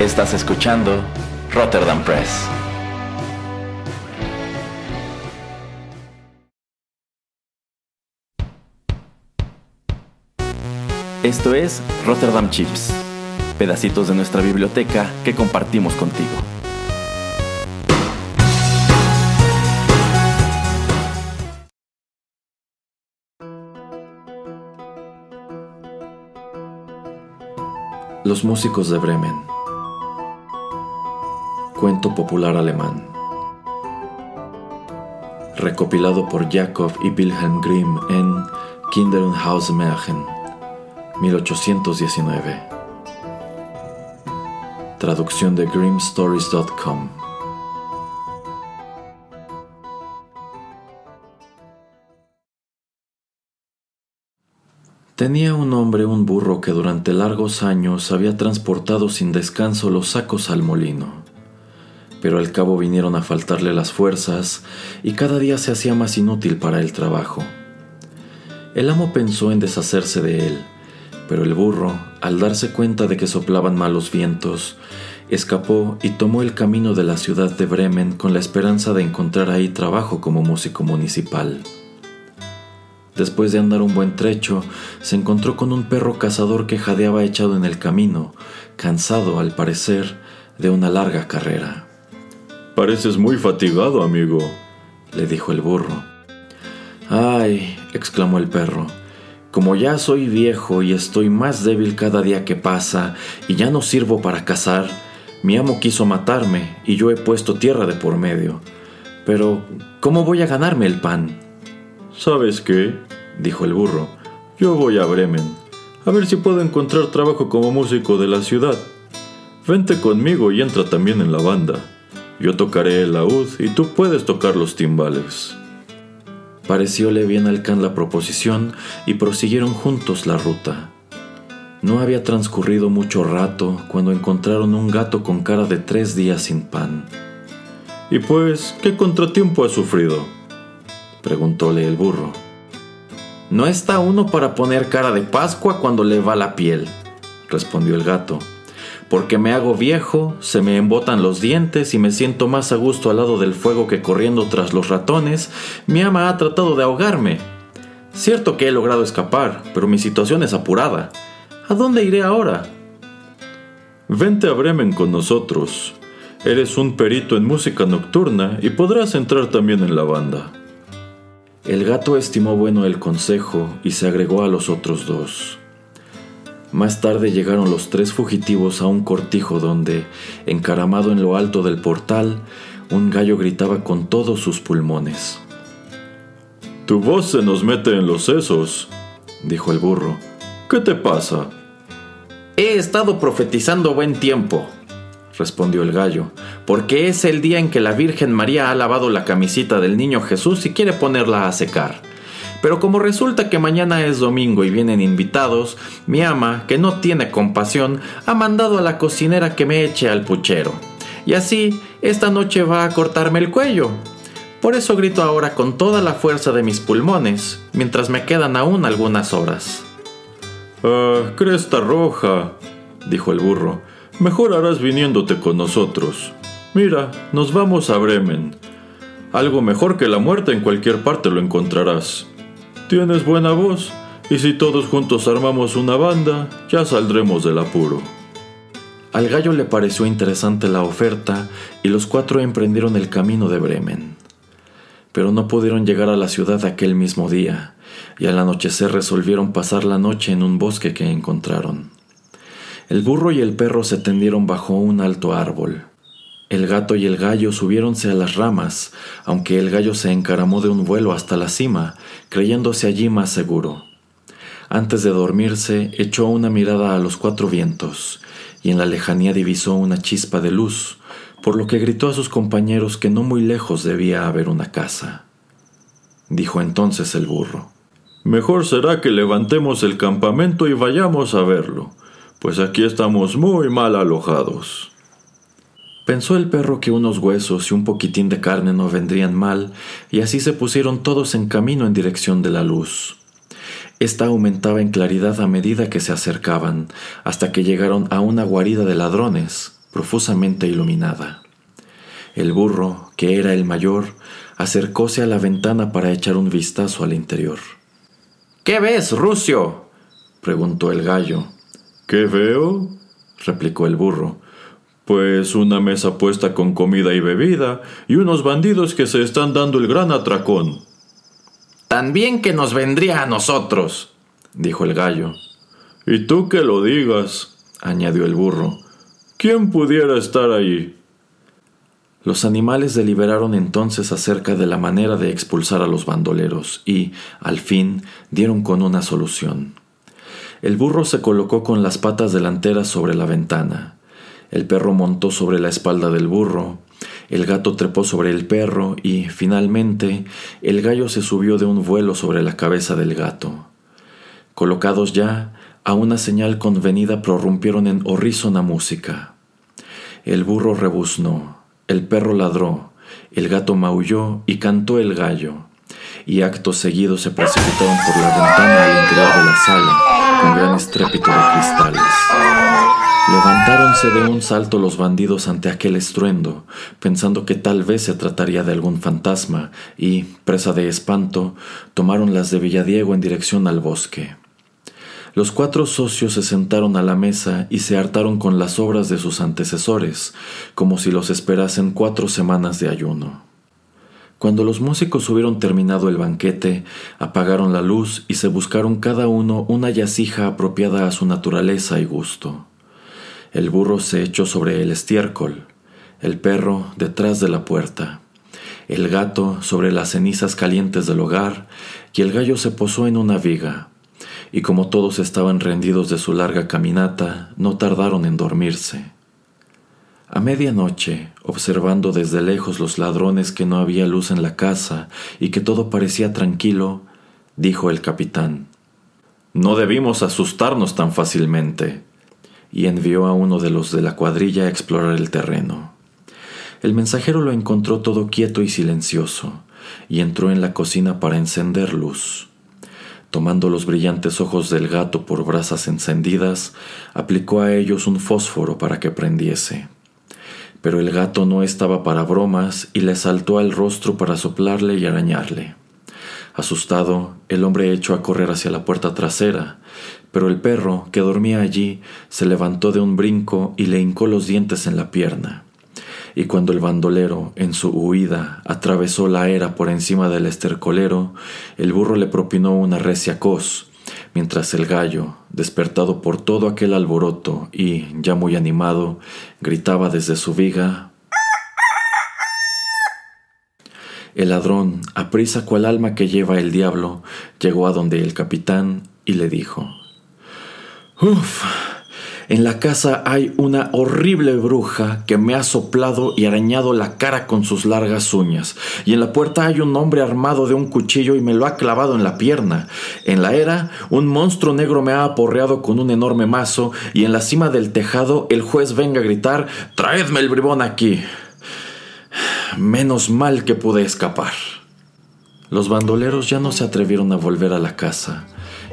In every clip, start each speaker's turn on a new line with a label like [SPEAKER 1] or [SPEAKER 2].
[SPEAKER 1] Estás escuchando Rotterdam Press. Esto es Rotterdam Chips, pedacitos de nuestra biblioteca que compartimos contigo.
[SPEAKER 2] Los músicos de Bremen. Cuento popular alemán. Recopilado por Jakob y Wilhelm Grimm en Kinder und Hausmärchen, 1819. Traducción de grimmstories.com. Tenía un hombre un burro que durante largos años había transportado sin descanso los sacos al molino. Pero al cabo vinieron a faltarle las fuerzas y cada día se hacía más inútil para el trabajo. El amo pensó en deshacerse de él, pero el burro, al darse cuenta de que soplaban malos vientos, escapó y tomó el camino de la ciudad de Bremen con la esperanza de encontrar ahí trabajo como músico municipal. Después de andar un buen trecho, se encontró con un perro cazador que jadeaba echado en el camino, cansado, al parecer, de una larga carrera.
[SPEAKER 3] Pareces muy fatigado, amigo,
[SPEAKER 2] le dijo el burro. Ay, exclamó el perro, como ya soy viejo y estoy más débil cada día que pasa y ya no sirvo para cazar, mi amo quiso matarme y yo he puesto tierra de por medio. Pero, ¿cómo voy a ganarme el pan?
[SPEAKER 3] ¿Sabes qué? dijo el burro. Yo voy a Bremen, a ver si puedo encontrar trabajo como músico de la ciudad. Vente conmigo y entra también en la banda. Yo tocaré el laúd y tú puedes tocar los timbales.
[SPEAKER 2] Parecióle bien al can la proposición y prosiguieron juntos la ruta. No había transcurrido mucho rato cuando encontraron un gato con cara de tres días sin pan.
[SPEAKER 3] ¿Y pues qué contratiempo ha sufrido? preguntóle el burro.
[SPEAKER 2] No está uno para poner cara de Pascua cuando le va la piel, respondió el gato, porque me hago viejo, se me embotan los dientes y me siento más a gusto al lado del fuego que corriendo tras los ratones, mi ama ha tratado de ahogarme. Cierto que he logrado escapar, pero mi situación es apurada. ¿A dónde iré ahora?
[SPEAKER 3] Vente a Bremen con nosotros. Eres un perito en música nocturna y podrás entrar también en la banda.
[SPEAKER 2] El gato estimó bueno el consejo y se agregó a los otros dos. Más tarde llegaron los tres fugitivos a un cortijo donde, encaramado en lo alto del portal, un gallo gritaba con todos sus pulmones.
[SPEAKER 3] Tu voz se nos mete en los sesos, dijo el burro. ¿Qué te pasa?
[SPEAKER 2] He estado profetizando buen tiempo, respondió el gallo, porque es el día en que la Virgen María ha lavado la camisita del niño Jesús y quiere ponerla a secar. Pero como resulta que mañana es domingo y vienen invitados, mi ama, que no tiene compasión, ha mandado a la cocinera que me eche al puchero. Y así, esta noche va a cortarme el cuello. Por eso grito ahora con toda la fuerza de mis pulmones, mientras me quedan aún algunas horas.
[SPEAKER 3] Ah, cresta roja, dijo el burro. Mejor harás viniéndote con nosotros. Mira, nos vamos a Bremen. Algo mejor que la muerte en cualquier parte lo encontrarás. Tienes buena voz, y si todos juntos armamos una banda, ya saldremos del apuro.
[SPEAKER 2] Al gallo le pareció interesante la oferta y los cuatro emprendieron el camino de Bremen. Pero no pudieron llegar a la ciudad aquel mismo día, y al anochecer resolvieron pasar la noche en un bosque que encontraron. El burro y el perro se tendieron bajo un alto árbol. El gato y el gallo subiéronse a las ramas, aunque el gallo se encaramó de un vuelo hasta la cima, creyéndose allí más seguro. Antes de dormirse, echó una mirada a los cuatro vientos, y en la lejanía divisó una chispa de luz, por lo que gritó a sus compañeros que no muy lejos debía haber una casa. Dijo entonces el burro.
[SPEAKER 3] Mejor será que levantemos el campamento y vayamos a verlo pues aquí estamos muy mal alojados.
[SPEAKER 2] Pensó el perro que unos huesos y un poquitín de carne no vendrían mal, y así se pusieron todos en camino en dirección de la luz. Esta aumentaba en claridad a medida que se acercaban, hasta que llegaron a una guarida de ladrones, profusamente iluminada. El burro, que era el mayor, acercóse a la ventana para echar un vistazo al interior.
[SPEAKER 1] ¿Qué ves, Rucio? preguntó el gallo.
[SPEAKER 3] ¿Qué veo? replicó el burro. Pues una mesa puesta con comida y bebida y unos bandidos que se están dando el gran atracón.
[SPEAKER 1] También que nos vendría a nosotros, dijo el gallo.
[SPEAKER 3] Y tú que lo digas, añadió el burro. ¿Quién pudiera estar allí?
[SPEAKER 2] Los animales deliberaron entonces acerca de la manera de expulsar a los bandoleros y, al fin, dieron con una solución. El burro se colocó con las patas delanteras sobre la ventana. El perro montó sobre la espalda del burro, el gato trepó sobre el perro y, finalmente, el gallo se subió de un vuelo sobre la cabeza del gato. Colocados ya, a una señal convenida prorrumpieron en horrísona música. El burro rebuznó, el perro ladró, el gato maulló y cantó el gallo, y acto seguido se precipitaron por la ventana al interior de la sala, con gran estrépito de cristales. Levantáronse de un salto los bandidos ante aquel estruendo, pensando que tal vez se trataría de algún fantasma, y, presa de espanto, tomaron las de Villadiego en dirección al bosque. Los cuatro socios se sentaron a la mesa y se hartaron con las obras de sus antecesores, como si los esperasen cuatro semanas de ayuno. Cuando los músicos hubieron terminado el banquete, apagaron la luz y se buscaron cada uno una yacija apropiada a su naturaleza y gusto. El burro se echó sobre el estiércol, el perro detrás de la puerta, el gato sobre las cenizas calientes del hogar, y el gallo se posó en una viga. Y como todos estaban rendidos de su larga caminata, no tardaron en dormirse. A medianoche, observando desde lejos los ladrones que no había luz en la casa y que todo parecía tranquilo, dijo el capitán, No debimos asustarnos tan fácilmente y envió a uno de los de la cuadrilla a explorar el terreno. El mensajero lo encontró todo quieto y silencioso, y entró en la cocina para encender luz. Tomando los brillantes ojos del gato por brasas encendidas, aplicó a ellos un fósforo para que prendiese. Pero el gato no estaba para bromas y le saltó al rostro para soplarle y arañarle. Asustado, el hombre echó a correr hacia la puerta trasera, pero el perro, que dormía allí, se levantó de un brinco y le hincó los dientes en la pierna. Y cuando el bandolero, en su huida, atravesó la era por encima del estercolero, el burro le propinó una recia cos, mientras el gallo, despertado por todo aquel alboroto y, ya muy animado, gritaba desde su viga El ladrón, aprisa cual alma que lleva el diablo, llegó a donde el capitán y le dijo Uf, en la casa hay una horrible bruja que me ha soplado y arañado la cara con sus largas uñas, y en la puerta hay un hombre armado de un cuchillo y me lo ha clavado en la pierna. En la era, un monstruo negro me ha aporreado con un enorme mazo, y en la cima del tejado el juez venga a gritar Traedme el bribón aquí. Menos mal que pude escapar. Los bandoleros ya no se atrevieron a volver a la casa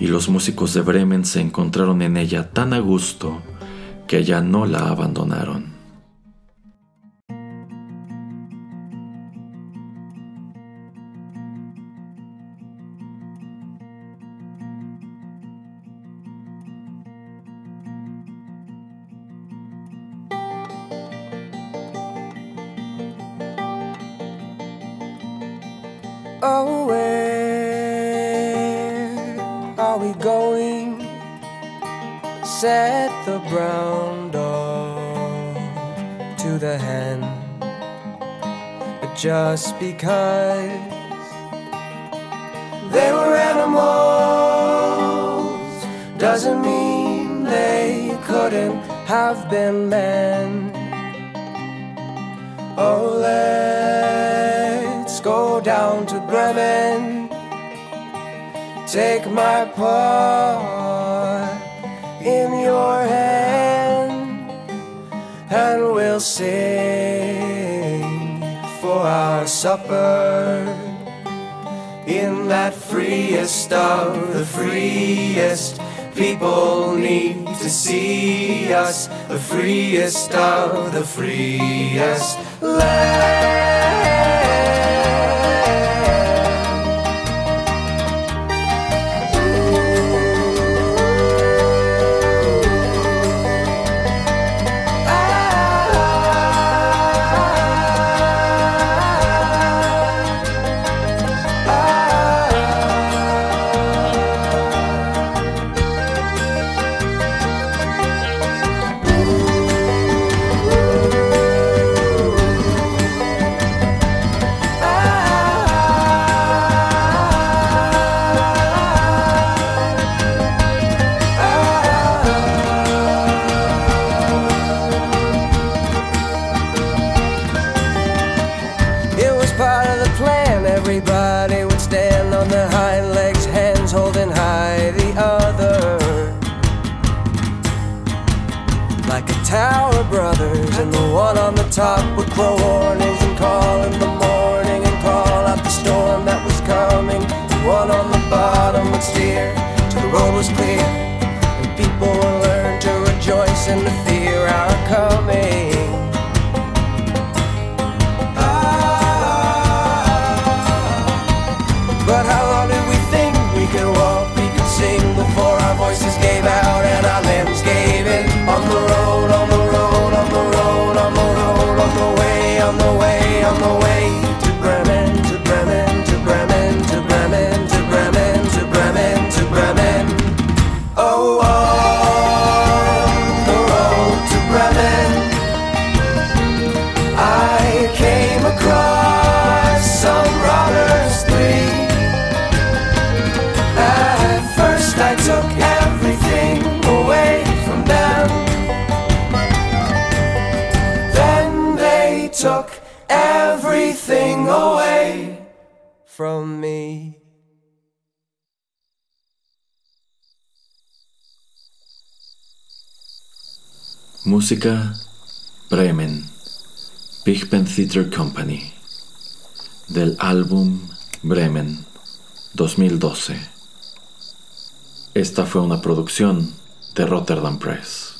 [SPEAKER 2] y los músicos de Bremen se encontraron en ella tan a gusto que ya no la abandonaron.
[SPEAKER 4] Said the brown dog to the hen. But just because they were animals doesn't mean they couldn't have been men. Oh, let's go down to Bremen Take my part in your hand, and we'll sing for our supper in that freest of the freest. People need to see us, the freest of the freest land. Everybody would stand on their hind legs, hands holding high the other. Like a tower, brothers, and the one on the top would crow warnings and call in the took everything away from me.
[SPEAKER 2] Música Bremen, Big Ben Theatre Company, del álbum Bremen 2012. Esta fue una producción de Rotterdam Press.